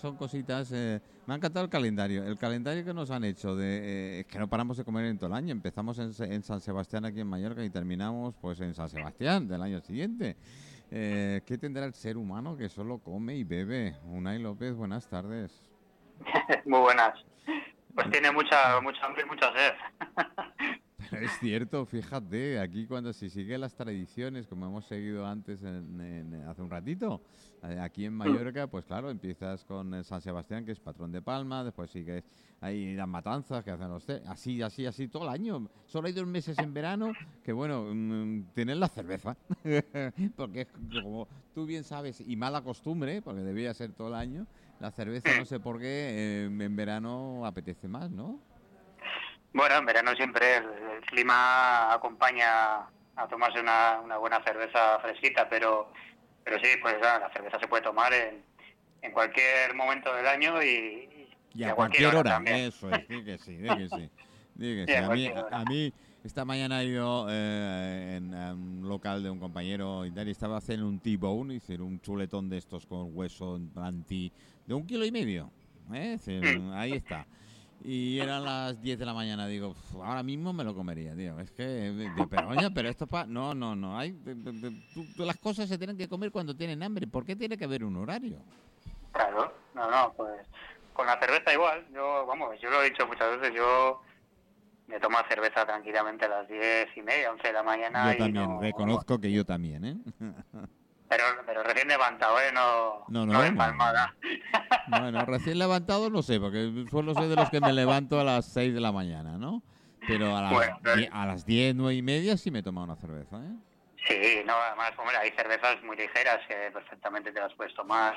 Son cositas. eh, me ha encantado el calendario. El calendario que nos han hecho de. eh, que no paramos de comer en todo el año. Empezamos en San Sebastián, aquí en Mallorca, y terminamos pues en San Sebastián del año siguiente. Eh, ¿Qué tendrá el ser humano que solo come y bebe? Unai López, buenas tardes. Muy buenas. Pues tiene mucha, mucha hambre y mucha sed. Pero es cierto, fíjate, aquí cuando se siguen las tradiciones, como hemos seguido antes en- en- hace un ratito, eh, aquí en Mallorca, pues claro, empiezas con San Sebastián, que es patrón de Palma, después sigues ahí las matanzas que hacen los... Así, así, así todo el año. Solo hay dos meses en verano que, bueno, mm, tienen la cerveza. porque es como tú bien sabes, y mala costumbre, porque debía ser todo el año, la cerveza no sé por qué eh, en verano apetece más, ¿no? Bueno, en verano siempre el, el clima acompaña a tomarse una, una buena cerveza fresquita, pero, pero sí, pues ah, la cerveza se puede tomar en, en cualquier momento del año y, Y a cualquier hora, también. eso es, que sí, que sí. que a mí, a esta mañana he ido eh, en a un local de un compañero y tal, y estaba haciendo un T-bone, decir, un chuletón de estos con hueso anti de un kilo y medio. ¿eh? Mm. ahí está. Y eran las 10 de la mañana, digo, "Uf, ahora mismo me lo comería, tío. Es que, pero oye, pero esto pa... No, no, no, hay... de- de- de- tú- tú- las cosas se tienen que comer cuando tienen hambre. ¿Por qué tiene que haber un horario? Claro, no, no, pues con la cerveza igual. Yo, vamos, yo lo he dicho muchas veces, yo me tomo cerveza tranquilamente a las diez y media, once de la mañana. Yo y también, no- reconozco que yo también, ¿eh? Pero, pero recién levantado, ¿eh? No, No, no, no. Bueno, recién levantado no sé, porque suelo ser de los que me levanto a las 6 de la mañana, ¿no? Pero a las, Bueno, die- a las 10, 9 y media sí me he tomado una cerveza, ¿eh? Sí, no, además, hombre, hay cervezas muy ligeras que perfectamente te las puedes tomar.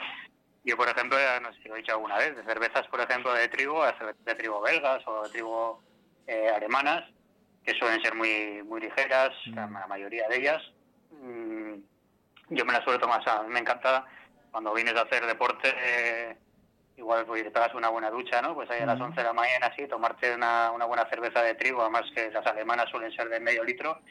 Yo, por ejemplo, ya no sé si lo he dicho alguna vez, de cervezas, por ejemplo, de trigo, de trigo belgas o de trigo eh, alemanas, que suelen ser muy muy ligeras, la, Mm. la mayoría de ellas. Mm, yo me las suelo tomar, o sea, a mí me encanta cuando vienes a hacer deporte, eh, igual pues, te pegas una buena ducha, ¿no? Pues ahí a las Mm. 11 de la mañana, así, tomarte una, una buena cerveza de trigo, además que las alemanas suelen ser de medio litro,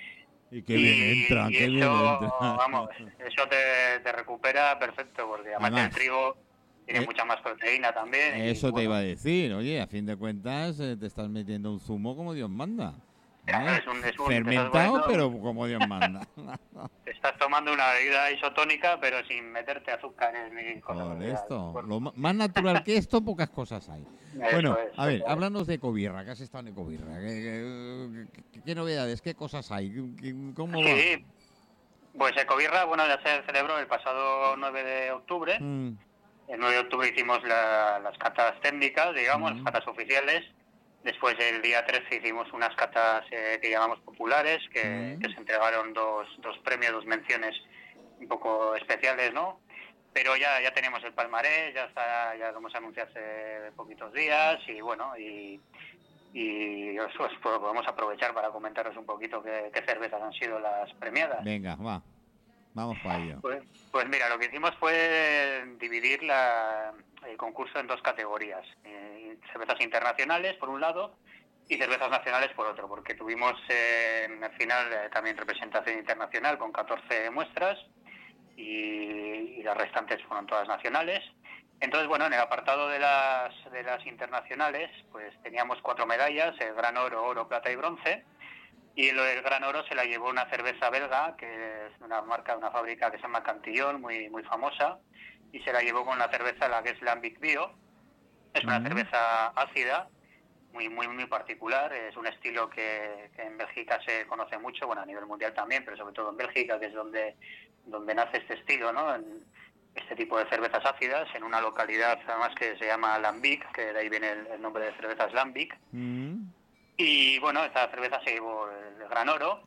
Y qué bien entra, qué bien entra. Vamos, eso te, te recupera perfecto, porque además, Además, el trigo tiene eh, mucha más proteína también. y, Eso te bueno, iba a decir, oye, a fin de cuentas eh, te estás metiendo un zumo como Dios manda. Claro, ¿eh? es un- es un- te estás Fermentado, pero como Dios manda. Te estás tomando una bebida isotónica, pero sin meterte Por así. esto, lo más natural que esto, pocas cosas hay. eso Bueno, es, a ver, háblanos de Ecobirra, que has estado en Ecobirra. ¿Qué, qué- novedades, qué cosas hay? ¿Qué- ¿Cómo va? Sí, pues Ecobirra, bueno, ya se celebró el pasado 9 de octubre. Mm, El 9 de octubre hicimos la- las catas técnicas, digamos, Mm. las catas oficiales. Después el día 13 hicimos unas catas eh, que llamamos populares, que, que se entregaron dos, dos premios, dos menciones un poco especiales, ¿no? Pero ya, ya tenemos el palmarés, ya está, ya lo hemos anunciado hace poquitos días y bueno, y, y os, os podemos aprovechar para comentaros un poquito qué, qué cervezas han sido las premiadas. venga, va. Vamos para ello. Pues, pues mira, lo que hicimos fue dividir la- el concurso en dos categorías. Eh, cervezas internacionales, por un lado, y cervezas nacionales, por otro, porque tuvimos eh, al final eh, también representación internacional con 14 muestras y, y las restantes fueron todas nacionales. Entonces, bueno, en el apartado de las, de las internacionales, pues teníamos cuatro medallas, el gran oro, oro, plata y bronce. Y el, gran oro se la llevó una cerveza belga, que es una marca, una fábrica que se llama Cantillon, muy, muy famosa, y se la llevó con la cerveza, la que es una cerveza ácida, muy, muy, muy particular. Es un estilo que, que en Bélgica se conoce mucho, bueno, a nivel mundial también, pero sobre todo en Bélgica, que es donde, donde nace este estilo, ¿no? En- este tipo de cervezas ácidas en una localidad además que se llama Lambic, que de ahí viene el, el nombre de cervezas Lambic. Mm, Y bueno, esta cerveza se llevó el gran oro.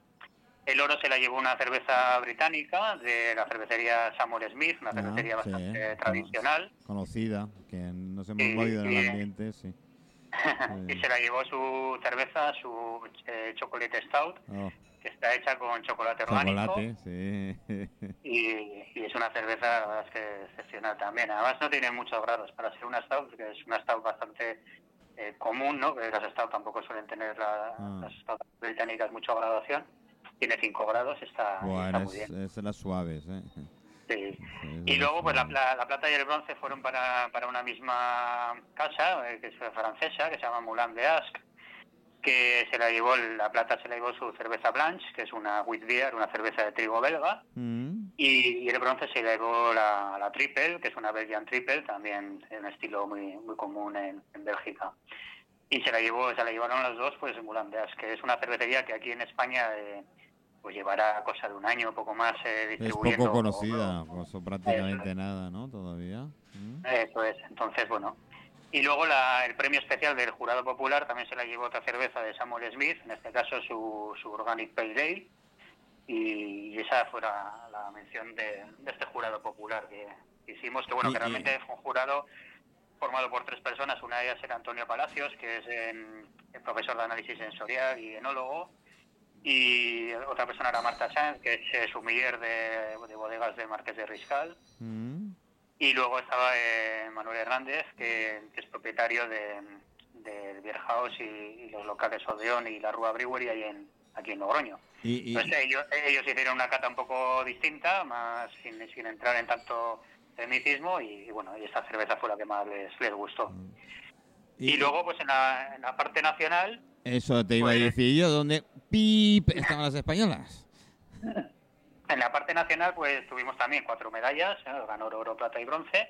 El oro se la llevó una cerveza británica de la cervecería Samuel Smith, una ah, cervecería sí, bastante tradicional. Conocida, que nos hemos Sí, movido en sí. el ambiente, sí. y se la llevó su cerveza, su eh, chocolate stout, Oh, que está hecha con chocolate orgánico. chocolate, sí. Y, y es una cerveza, la verdad es que excepcional también. Además no tiene muchos grados para ser una stout, que es una stout bastante eh, común, ¿no? Que las stout tampoco suelen tener la- Ah. las stout británicas mucha graduación. Tiene 5 grados, está, está Bueno, muy es, bien. es de las suaves, ¿eh? Sí. Y luego, pues la, la, plata y el bronce fueron para, para una misma casa, eh, que es francesa, que se llama Moulin de Ask, que se la llevó, la plata se la llevó su cerveza Blanche, que es una wheat beer, una cerveza de trigo belga, mm. y, el bronce se la llevó la, la, Triple, que es una Belgian Triple, también en estilo muy, muy común en, en Bélgica y se la llevó se la llevaron las dos pues en Mulandeas que es una cervecería que aquí en España eh, pues llevará cosa de un año poco más eh, distribuyendo es poco conocida pues, prácticamente nada no todavía ¿Mm? eso es entonces bueno y luego la, el premio especial del jurado popular también se la llevó otra cerveza de Samuel Smith en este caso su, su Organic Pale Ale y, esa fue la, mención de, este jurado popular que hicimos que bueno que realmente fue un jurado formado por tres personas. Una de ellas era Antonio Palacios, que es el profesor de análisis sensorial y enólogo. Y otra persona era Marta Sanz, que es sumiller de, de bodegas de Marqués de Riscal. Mm. Y luego estaba eh, Manuel Hernández, que, es propietario de, de Beer House y, los locales Odeón y la Rúa Brewery ahí en, aquí en Logroño. Y, Entonces ellos, ellos hicieron una cata un poco distinta, más sin, sin entrar en tanto mitismo y, bueno, y esta cerveza fue la que más les, les gustó. Mm. Y, luego, pues en la, en la, parte nacional... Eso te iba a decir yo, ¿dónde pip estaban las españolas? En la parte nacional, pues tuvimos también cuatro medallas, el gran oro, oro, plata y bronce.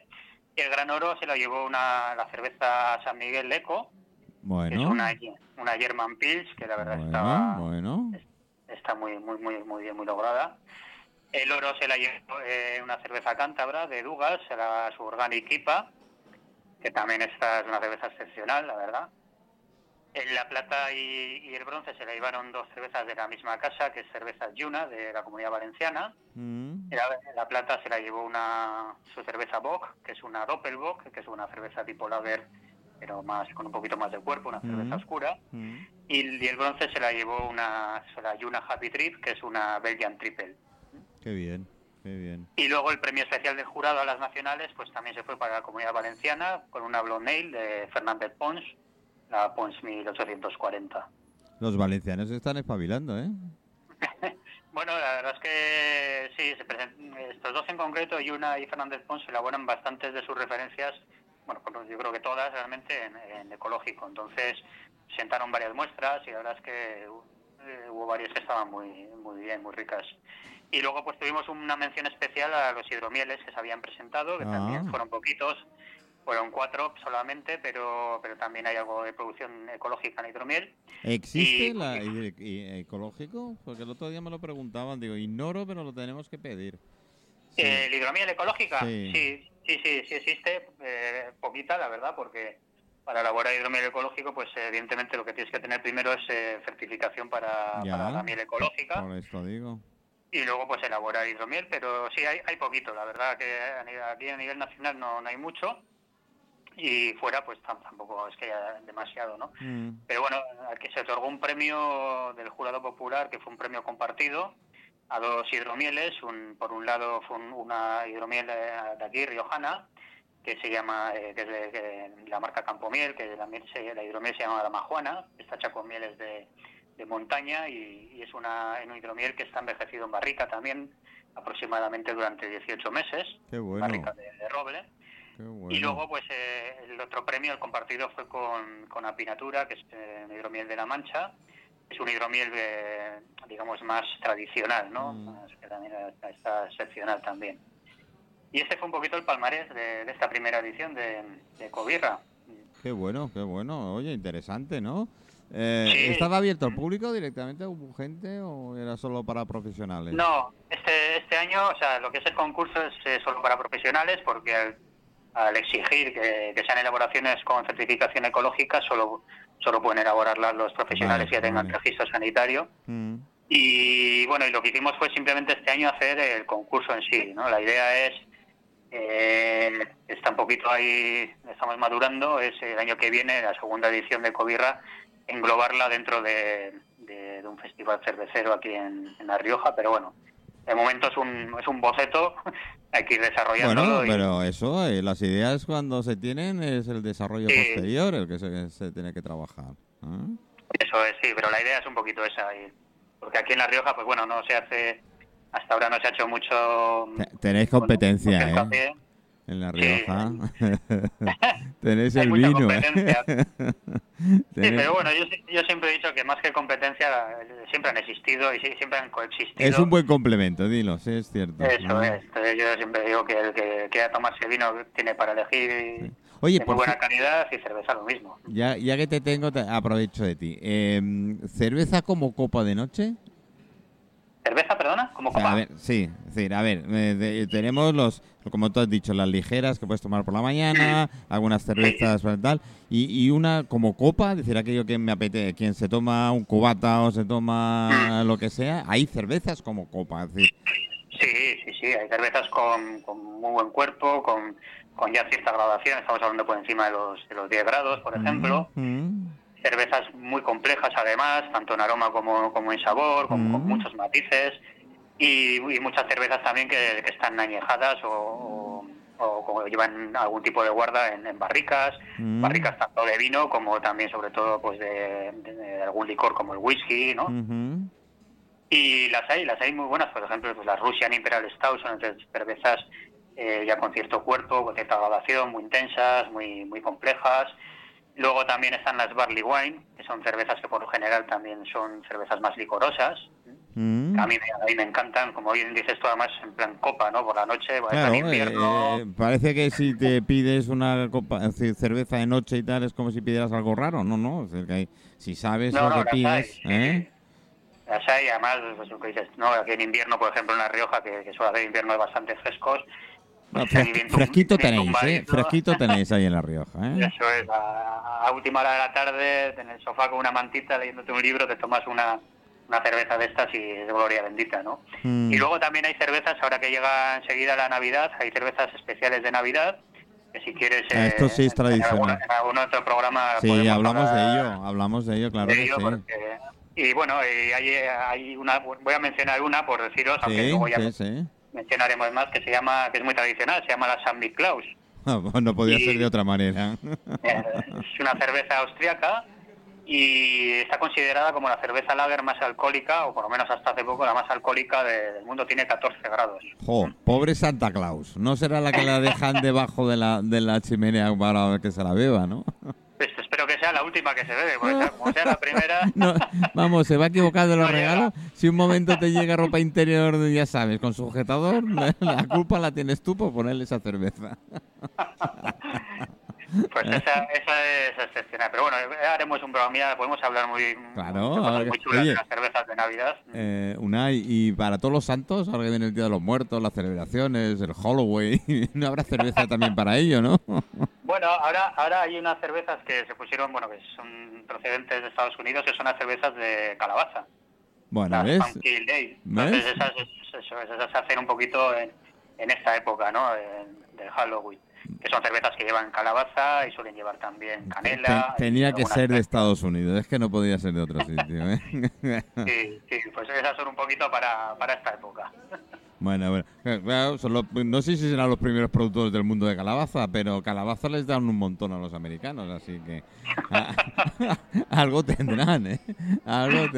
Y el gran oro se lo llevó una, la cerveza San Miguel Leco, bueno. es una, una German Pils, que la verdad está, bueno. está muy, muy, muy, muy bien, muy lograda. El oro se la llevó eh, una cerveza cántabra de Dugas, la, su Organic IPA, que también esta es una cerveza excepcional, la verdad. En la plata y, el bronce se la llevaron dos cervezas de la misma casa, que es cerveza Yuna, de la Comunidad Valenciana. Mm. La, la, plata se la llevó una su cerveza Bock, que es una Doppelbock, que es una cerveza tipo lager, pero más con un poquito más de cuerpo, una cerveza mm. oscura. Mm. Y, el bronce se la llevó una la Yuna Happy Trip, que es una Belgian Triple. Qué bien, qué bien. Y luego el premio especial del jurado a las nacionales, pues también se fue para la Comunidad Valenciana con una Blonde de Fernández Pons, la Pons 1840. Los valencianos están espabilando, ¿eh? bueno, la verdad es que sí, estos dos en concreto, Yuna y Fernández Pons, elaboran bastantes de sus referencias, bueno, yo creo que todas realmente en, ecológico. Entonces, sentaron varias muestras y la verdad es que eh, hubo varias que estaban muy, muy bien, muy ricas. Y luego pues tuvimos una mención especial a los hidromieles que se habían presentado, que también ah. fueron poquitos, fueron cuatro solamente, pero, pero también hay algo de producción ecológica en hidromiel. ¿Existe la ecológico? Porque el otro día me lo preguntaban, digo, ignoro, pero lo tenemos que pedir. ¿El hidromiel ecológica? Sí, sí, sí, sí, existe, eh, poquita, la verdad, porque para elaborar hidromiel ecológico, pues evidentemente lo que tienes que tener primero es eh, certificación para, para, la miel ecológica. Por esto digo y luego pues elaborar hidromiel, pero sí hay, hay poquito, la verdad que aquí a nivel nacional no, no hay mucho y fuera pues tampoco es que haya demasiado, ¿no? Mm. Pero bueno, aquí se otorgó un premio del jurado popular que fue un premio compartido a dos hidromieles, un, por un lado fue una hidromiel de, aquí, riojana, que se llama, eh, que es de, la marca Campomiel, que la, miel la hidromiel se llama la majuana, está hecha con mieles de, de montaña y, es una, un hidromiel que está envejecido en barrica también aproximadamente durante 18 meses, Qué bueno. barrica de, roble. Y luego, pues eh, el otro premio, el compartido, fue con, con Apinatura, que es eh, hidromiel de la Mancha. Es un hidromiel, eh, digamos, más tradicional, ¿no? Mm. Que también está excepcional también. Y ese fue un poquito el palmarés de, esta primera edición de, de Cobirra. Qué bueno, qué bueno. Oye, interesante, ¿no? Eh, ¿Estaba abierto al público directamente? ¿Hubo gente o era solo para profesionales? No, este, este año, o sea, lo que es el concurso es eh, solo para profesionales porque al, exigir que, sean elaboraciones con certificación ecológica, solo, solo pueden elaborarlas los profesionales que tengan registro sanitario. Mm. Y bueno, y lo que hicimos fue simplemente este año hacer el concurso en sí, ¿no? La idea es eh, está un poquito ahí, estamos madurando, es el año que viene, la segunda edición de Cobirra, englobarla dentro de, un festival cervecero aquí en, La Rioja, pero bueno, de momento es un, es un boceto, hay que ir desarrollando. Bueno, pero eso, eh, las ideas cuando se tienen es el desarrollo posterior el que se, tiene que trabajar. Eso es, sí, pero la idea es un poquito esa, porque aquí en La Rioja, pues bueno, no se hace hasta ahora no se ha hecho mucho... Tenéis competencia, ¿eh? En La Rioja. Tenéis el vino. ¿eh? sí, pero bueno, yo, yo, siempre he dicho que más que competencia siempre han existido y siempre han coexistido. Es un buen complemento, dilo, sí, es cierto. Eso es. Yo siempre digo que el que quiera tomarse vino tiene para elegir. Oye, de muy buena calidad y cerveza lo mismo. Ya, ya que te tengo, aprovecho de ti. Eh, ¿Cerveza como copa de noche? ¿Cerveza, perdona? ¿Como copa? A ver, sí, decir, a ver, eh, tenemos los, como tú has dicho, las ligeras que puedes tomar por la mañana, algunas cervezas tal, y, y una como copa, decir, aquello que me apetece, quien se toma un cubata o se toma lo que sea, hay cervezas como copa, decir. Sí, sí, sí, hay cervezas con, con muy buen cuerpo, con, con ya cierta graduación, estamos hablando por encima de los, de los 10 grados, por ejemplo cervezas muy complejas además, tanto en aroma como, como en sabor, con, mm. muchos matices y, muchas cervezas también que, están añejadas o, o, llevan algún tipo de guarda en, barricas, mm. barricas tanto de vino como también sobre todo pues de, algún licor como el whisky, ¿no? Y las hay, las hay muy buenas, por ejemplo, pues las Russian Imperial Stout son cervezas eh, ya con cierto cuerpo, con cierta graduación, muy intensas, muy, muy complejas Luego también están las barley wine, que son cervezas que por lo general también son cervezas más licorosas. Mm. A, mí, me encantan, como bien dices tú, además en plan copa, ¿no? Por la noche, claro, invierno. Eh, parece que si te pides una copa, cerveza de noche y tal, es como si pidieras algo raro. No, no, si sabes lo que pides... ¿eh? Las hay, además, pues, lo que dices, ¿no? Aquí en invierno, por ejemplo, en La Rioja, que, que suele hacer inviernos bastante frescos, fresquito tenéis, ¿eh? Fresquito tenéis ahí en La Rioja, ¿eh? Eso es, a, última hora de la tarde, en el sofá con una mantita leyéndote un libro, te tomas una, una cerveza de estas y es gloria bendita, ¿no? Mm. Y luego también hay cervezas, ahora que llega enseguida la Navidad, hay cervezas especiales de Navidad, que si quieres... Ah, esto sí es tradicional. En algún, otro programa... Sí, hablamos de ello, hablamos de ello, claro que sí. y bueno, y hay, hay una, voy a mencionar una por deciros, aunque luego ya... Sí, sí mencionaremos más, que se llama, que es muy tradicional, se llama la San Claus. Ah, pues no podía ser de otra manera. Es una cerveza austriaca y está considerada como la cerveza lager más alcohólica, o por lo menos hasta hace poco la más alcohólica del mundo, tiene 14 grados. Jo, pobre Santa Claus, no será la que la dejan debajo de la, de la chimenea para que se la beba, ¿no? Sea la última que se bebe, porque como sea la primera... vamos, se va equivocando los regalos. Si un momento te llega ropa interior, ya sabes, con sujetador, la culpa la tienes tú por ponerle esa cerveza. Pues esa, esa es excepcional. Pero bueno, haremos un programa, podemos hablar muy, claro, muy chulas de las cervezas de Navidad. Eh, una, y para todos los santos, ahora que viene el Día de los Muertos, las celebraciones, el Halloween, ¿no habrá cerveza también para ello, no? Bueno, ahora, ahora hay unas cervezas que se pusieron, bueno, que son procedentes de Estados Unidos, que son las cervezas de calabaza. Bueno, ¿ves? Entonces esas, esas, se hacen un poquito en, en esta época, ¿no? del Halloween que son cervezas que llevan calabaza y suelen llevar también canela. tenía que ser de Estados Unidos, es que no podía ser de otro sitio. ¿eh? sí, sí, pues esas son un poquito para, para esta época. Bueno, bueno. Claro, no sé si serán los primeros productores del mundo de calabaza, pero calabaza les dan un montón a los americanos, así que algo tendrán, ¿eh? Algo,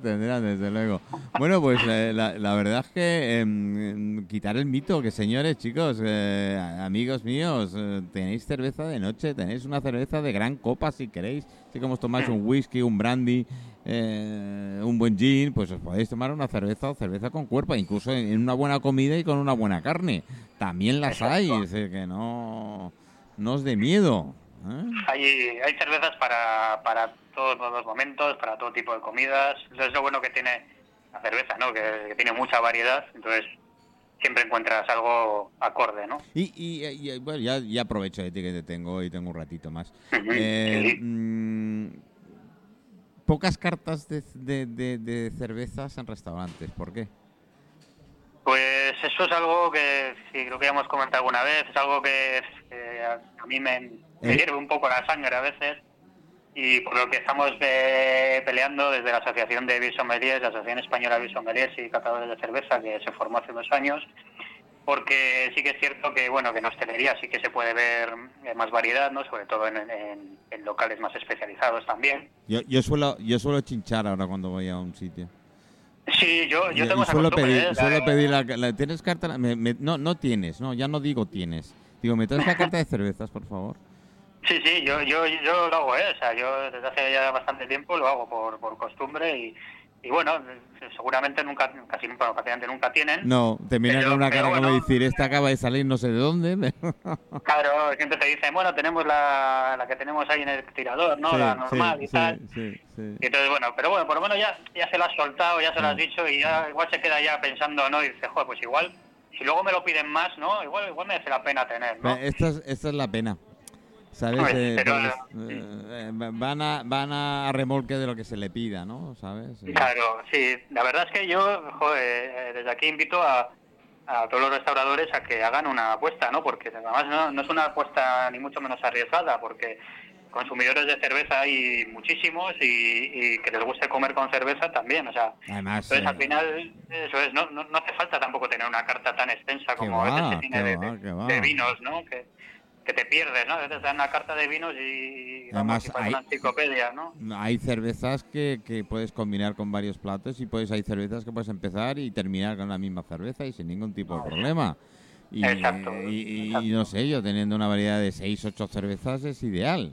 tendrán, desde luego. Bueno, pues eh, la, verdad es que em, quitar el mito, que señores, chicos, eh, amigos míos, eh, tenéis cerveza de noche, tenéis una cerveza de gran copa si queréis, así como os tomáis un whisky, un brandy eh, un buen gin, pues os podéis tomar una cerveza o cerveza con cuerpo, incluso en, una buena comida y con una buena carne. También las hay, es decir, que no, no os dé miedo. ¿eh? Hay, hay cervezas para, para todos los momentos, para todo tipo de comidas. Eso es lo bueno que tiene la cerveza, ¿no? Que, tiene mucha variedad, entonces siempre encuentras algo acorde, ¿no? Y, y, bueno, ya, ya, aprovecho de ti que te tengo y tengo un ratito más pocas cartas de, de, cervezas en restaurantes. ¿Por qué? Pues eso es algo que sí, creo que ya hemos comentado alguna vez, es algo que, a, mí me, me ¿Eh? hierve un poco la sangre a veces y por lo que estamos eh, peleando desde la Asociación de Bisommeliers, la Asociación Española de Bisommeliers y Catadores de Cerveza, que se formó hace dos años, porque sí que es cierto que bueno que en hostelería sí que se puede ver eh, más variedad no sobre todo en, locales más especializados también. Yo, yo suelo yo suelo chinchar ahora cuando voy a un sitio Sí, yo, yo tengo esa suelo pedir, ¿eh? suelo La- pedir la, la- ¿Tienes carta? Me- me- no, no tienes, no, ya no digo tienes. Digo, ¿me traes la carta de cervezas, por favor? Sí, sí, yo, yo, yo lo hago, ¿eh? O sea, yo desde hace ya bastante tiempo lo hago por, por costumbre y, y bueno, seguramente nunca, casi nunca, prácticamente nunca tienen. No, te Pero- con una cara como bueno. decir, esta acaba de salir no sé de dónde. Claro, siempre te dicen, bueno, tenemos la, la que tenemos ahí en el tirador, ¿no? Sí, la sí, normal y sí, tal. sí, sí. Y entonces, bueno, pero bueno, por lo menos ya, ya se lo has soltado, ya se lo has dicho y ya igual se queda ya pensando, ¿no? Y dice, joder, pues igual, si luego me lo piden más, ¿no? Igual, igual merece la pena tener, ¿no? Esta es, esta es la pena. ¿Sabes? Eh, pero, pues, eh, van, a, van a remolque de lo que se le pida, ¿no? ¿Sabes? Eh, Claro, sí. La verdad es que yo, joder, eh, desde aquí invito a, a todos los restauradores a que hagan una apuesta, ¿no? Porque además no, no es una apuesta ni mucho menos arriesgada, porque consumidores de cerveza hay muchísimos y, y que les guste comer con cerveza también, o sea... Además, Entonces, eh, al final, eso es, no, no, no hace falta tampoco tener una carta tan extensa como a veces se tiene de, va, de vinos, ¿no? Que, que te pierdes, ¿no? A veces te dan una carta de vinos y... Además, vamos, y hay- una enciclopedia, ¿no? hay cervezas que, que puedes combinar con varios platos y puedes hay cervezas que puedes empezar y terminar con la misma cerveza y sin ningún tipo de problema. Y, Exacto, y, y no sé, yo teniendo una variedad de 6, 8 cervezas es ideal.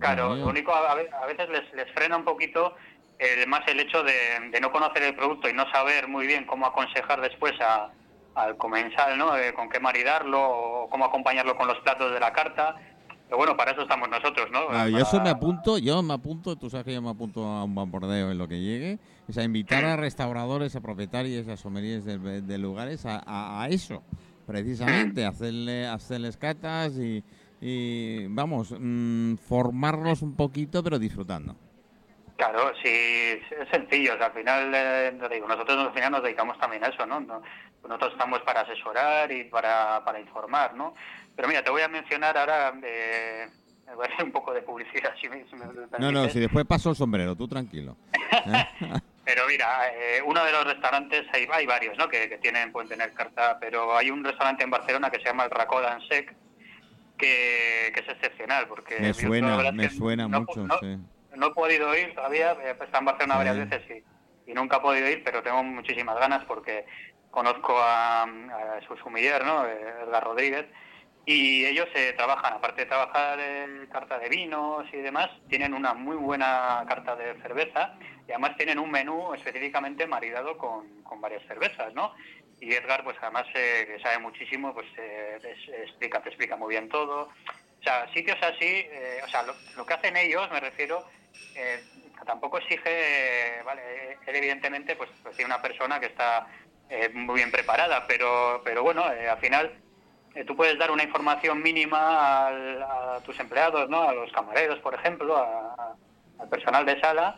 Claro, lo único a, a veces les, les frena un poquito el, más el hecho de, de no conocer el producto y no saber muy bien cómo aconsejar después a- al comensal, ¿no? Eh, con qué maridarlo o cómo acompañarlo con los platos de la carta. Pero bueno, para eso estamos nosotros, ¿no? Ah, yo eso me apunto, yo me apunto, tú sabes que yo me apunto a un bombardeo en lo que llegue, es a invitar a restauradores, a propietarios, a sommeliers de, de lugares a, a- a eso, precisamente, hacerle, hacerles catas y, y, vamos, mm, formarlos un poquito, pero disfrutando. Claro, sí, es sencillo. o sea, al final, eh, digo, nosotros al final nos dedicamos también a eso, ¿no? No- Nosotros estamos para asesorar y para, para informar, ¿no? Pero mira, te voy a mencionar ahora, eh, voy a hacer un poco de publicidad, si me, si me No, no, si después paso el sombrero, tú tranquilo. ¿eh? Pero mira, eh, uno de los restaurantes, hay, hay varios, ¿no? Que, que tienen, pueden tener carta, pero hay un restaurante en Barcelona que se llama el Racó d'Ansec, que, que es excepcional, porque Me suena, me suena no- mucho, no- sí. no he podido ir todavía, he estado en Barcelona Sí. varias veces y, y nunca he podido ir, pero tengo muchísimas ganas porque conozco a, a su sumiller, ¿no? Eh, Edgar Rodríguez, y ellos eh, trabajan, aparte de trabajar en carta de vinos y demás, tienen una muy buena carta de cerveza y además tienen un menú específicamente maridado con, con varias cervezas, ¿no? Y Edgar, pues además eh, que sabe muchísimo, pues eh, te explica, te explica muy bien todo. O sea, sitios así, eh, o sea, lo, lo que hacen ellos, me refiero, eh, tampoco exige, vale, evidentemente, pues, pues tiene una persona que está eh, muy bien preparada, pero, pero bueno, eh, al final eh, tú puedes dar una información mínima al- a tus empleados, ¿no? A los camareros, por ejemplo, a- al personal de sala,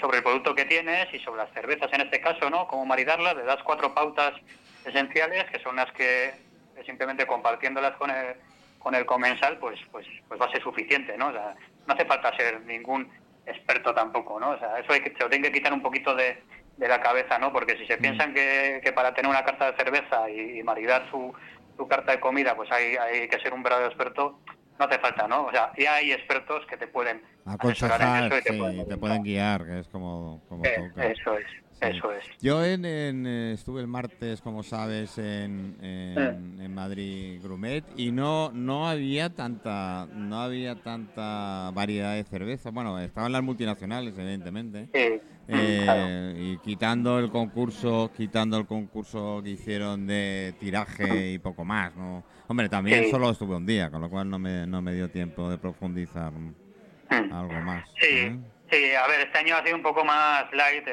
sobre el producto que tienes y sobre las cervezas en este caso, ¿no? Cómo maridarlas, le das cuatro pautas esenciales que son las que eh, simplemente compartiéndolas con el, con el comensal, pues, pues, pues va a ser suficiente, ¿no? O sea, no hace falta ser ningún experto tampoco, ¿no? O sea, eso hay que, se lo tienen que quitar un poquito de, de la cabeza, ¿no? Porque si se piensan que, que para tener una carta de cerveza y, y maridar su, su carta de comida, pues hay, hay que ser un verdadero experto, no hace falta, ¿no? O sea, ya hay expertos que te pueden en Aconsejar, eso y te sí, pueden te orientar. pueden guiar, que es como, como Eh, eso es. Eso es. Yo en, en, eh, estuve el martes, como sabes, en, en, en Madrid Grumet y no no había tanta no había tanta variedad de cerveza. Bueno, estaban las multinacionales, evidentemente. Sí, Eh, claro. y quitando el concurso, quitando el concurso que hicieron de tiraje y poco más, ¿no? Hombre, también Sí. solo estuve un día, con lo cual no me, no me dio tiempo de profundizar Mm. algo más. Sí, ¿eh? sí, a ver, este año ha sido un poco más light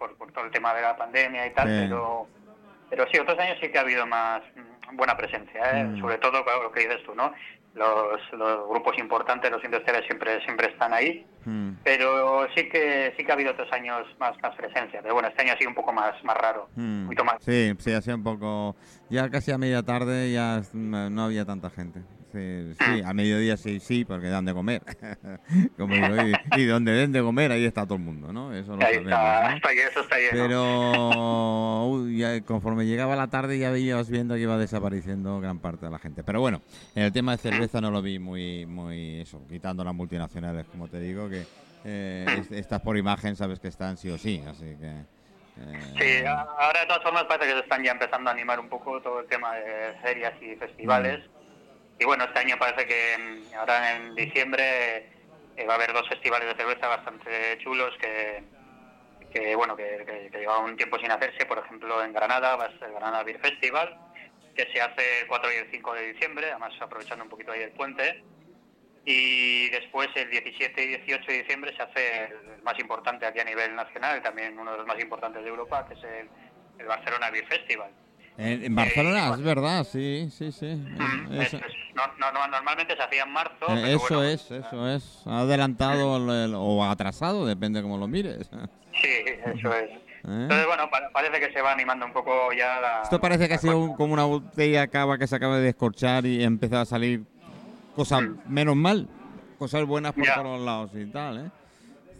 por, por todo el tema de la pandemia y tal, pero pero sí, otros años sí que ha habido más mm, buena presencia, ¿eh? Mm. sobre todo claro, lo que dices tú, ¿no? Los, los grupos importantes, los industriales siempre siempre están ahí, Mm. pero sí que sí que ha habido otros años más más presencia, pero bueno, este año ha sido un poco más más raro, Mm, más. Sí, sí, hacía un poco. Ya casi a media tarde ya no había tanta gente. Sí, sí, a mediodía sí, sí, porque dan de comer. Como digo, y, y donde den de comer, ahí está todo el mundo, ¿no? Eso lo Ahí sabemos. está, ¿no? está, eso está lleno. Pero uy, ya conforme llegaba la tarde ya veías viendo que iba desapareciendo gran parte de la gente. Pero bueno, en el tema de cerveza no lo vi muy, muy eso, quitando las multinacionales, como te digo, que eh, es- estas por imagen sabes que están sí o sí, así que Sí, ahora de todas formas parece que se están ya empezando a animar un poco todo el tema de ferias y festivales. Mm. Y bueno, este año parece que mm, ahora en diciembre eh, va a haber dos festivales de cerveza bastante chulos que, que bueno, que, que, un tiempo sin hacerse. Por ejemplo, en Granada va a ser el Granada Beer Festival, que se hace el 4 y el 5 de diciembre, además aprovechando un poquito ahí el puente. Y después, el 17 y 18 de diciembre, se hace el más importante aquí a nivel nacional también uno de los más importantes de Europa, que es el, Barcelona Beer Festival. En, Barcelona, es verdad, sí, sí, sí. Mm, normalmente se hacía en marzo. Eh, eso es, eso es. Adelantado o atrasado, depende cómo lo mires. Sí, eso es. ¿Eh? Entonces, bueno, parece que se va animando un poco ya la... Esto parece que ha sido como una botella cava que se acaba de descorchar y empieza a salir cosas mm. menos mal, cosas buenas por todos lados y tal, ¿eh?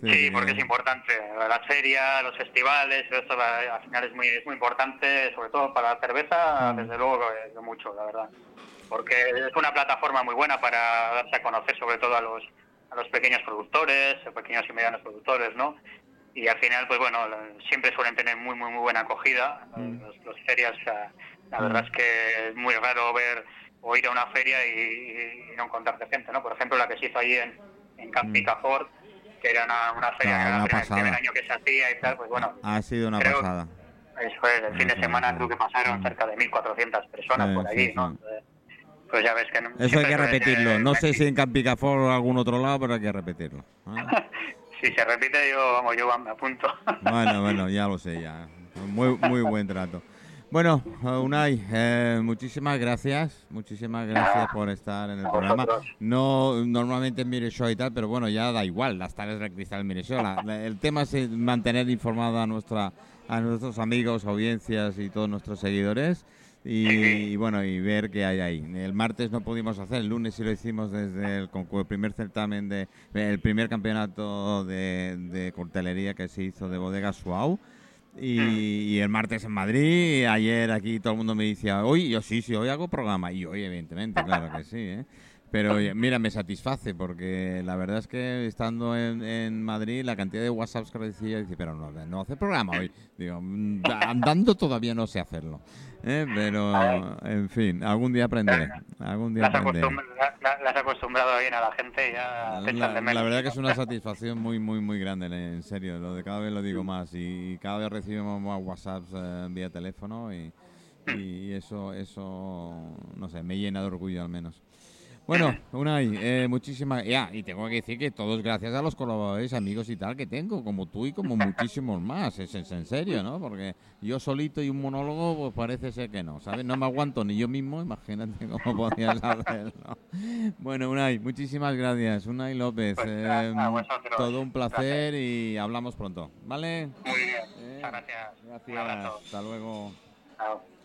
Sí, porque es importante. Las ferias, los festivales, esto al final es muy, es muy importante, sobre todo para la cerveza, mm. desde luego mucho, la verdad. Porque es una plataforma muy buena para darse a conocer, sobre todo a los, a los pequeños productores, pequeños y medianos productores, ¿no? Y al final, pues bueno, siempre suelen tener muy, muy, muy buena acogida. Mm. Los, ferias, la verdad es que es muy raro ver o ir a una feria y, no encontrarte gente, ¿no? Por ejemplo, la que se hizo ahí en, en Camp mm. Que era una, feria que era el primer año que se hacía y tal, pues bueno. Ha sido una pasada. Eso es, el fin de semana creo que pasaron cerca de 1.400 personas por allí, ¿no? pues ya ves que no, Eso hay que repetirlo. No sé si en Campicafor o algún otro lado, pero hay que repetirlo. si se repite, yo, vamos, yo me apunto. bueno, bueno, ya lo sé, ya. Muy, muy buen trato. Bueno, Unai, eh, muchísimas gracias, muchísimas gracias por estar en el programa. No normalmente en Mire Show y tal, pero bueno, ya da igual, las tardes de Cristal Mire Show. el tema es mantener informada a nuestra a nuestros amigos, audiencias y todos nuestros seguidores. Y, bueno, y ver qué hay ahí. El martes no pudimos hacer, el lunes sí lo hicimos desde el, el primer certamen, de el primer campeonato de, de cortelería que se hizo de bodega Suau. Y, el martes en Madrid, ayer aquí todo el mundo me decía, hoy, yo sí, sí, hoy hago programa. Y hoy, evidentemente, claro que sí, ¿eh? Pero mira, me satisface porque la verdad es que estando en, Madrid, la cantidad de WhatsApps que recibía, dice, pero no, no hace programa hoy. Digo, mm, andando todavía no sé hacerlo. ¿eh? Pero, en fin, algún día aprenderé. Algún día aprenderé. Las has acostumbrado bien a la gente ya la, la, verdad que es una satisfacción muy, muy, muy grande, en serio. Lo de cada vez lo digo más y cada vez recibimos más WhatsApps eh, vía teléfono y, y eso, eso, no sé, me llena de orgullo al menos. Bueno, Unai, eh, muchísimas. Ya, y tengo que decir que todos gracias a los colaboradores, amigos y tal que tengo, como tú y como muchísimos más. Es, en serio, ¿no? Porque yo solito y un monólogo, pues parece ser que no, ¿sabes? No me aguanto ni yo mismo, imagínate cómo podías hacerlo. Bueno, Unai, muchísimas gracias. Unai López, pues, eh, todo un placer y hablamos pronto, ¿vale? Muy bien, muchas gracias. Gracias, hasta luego. Chao.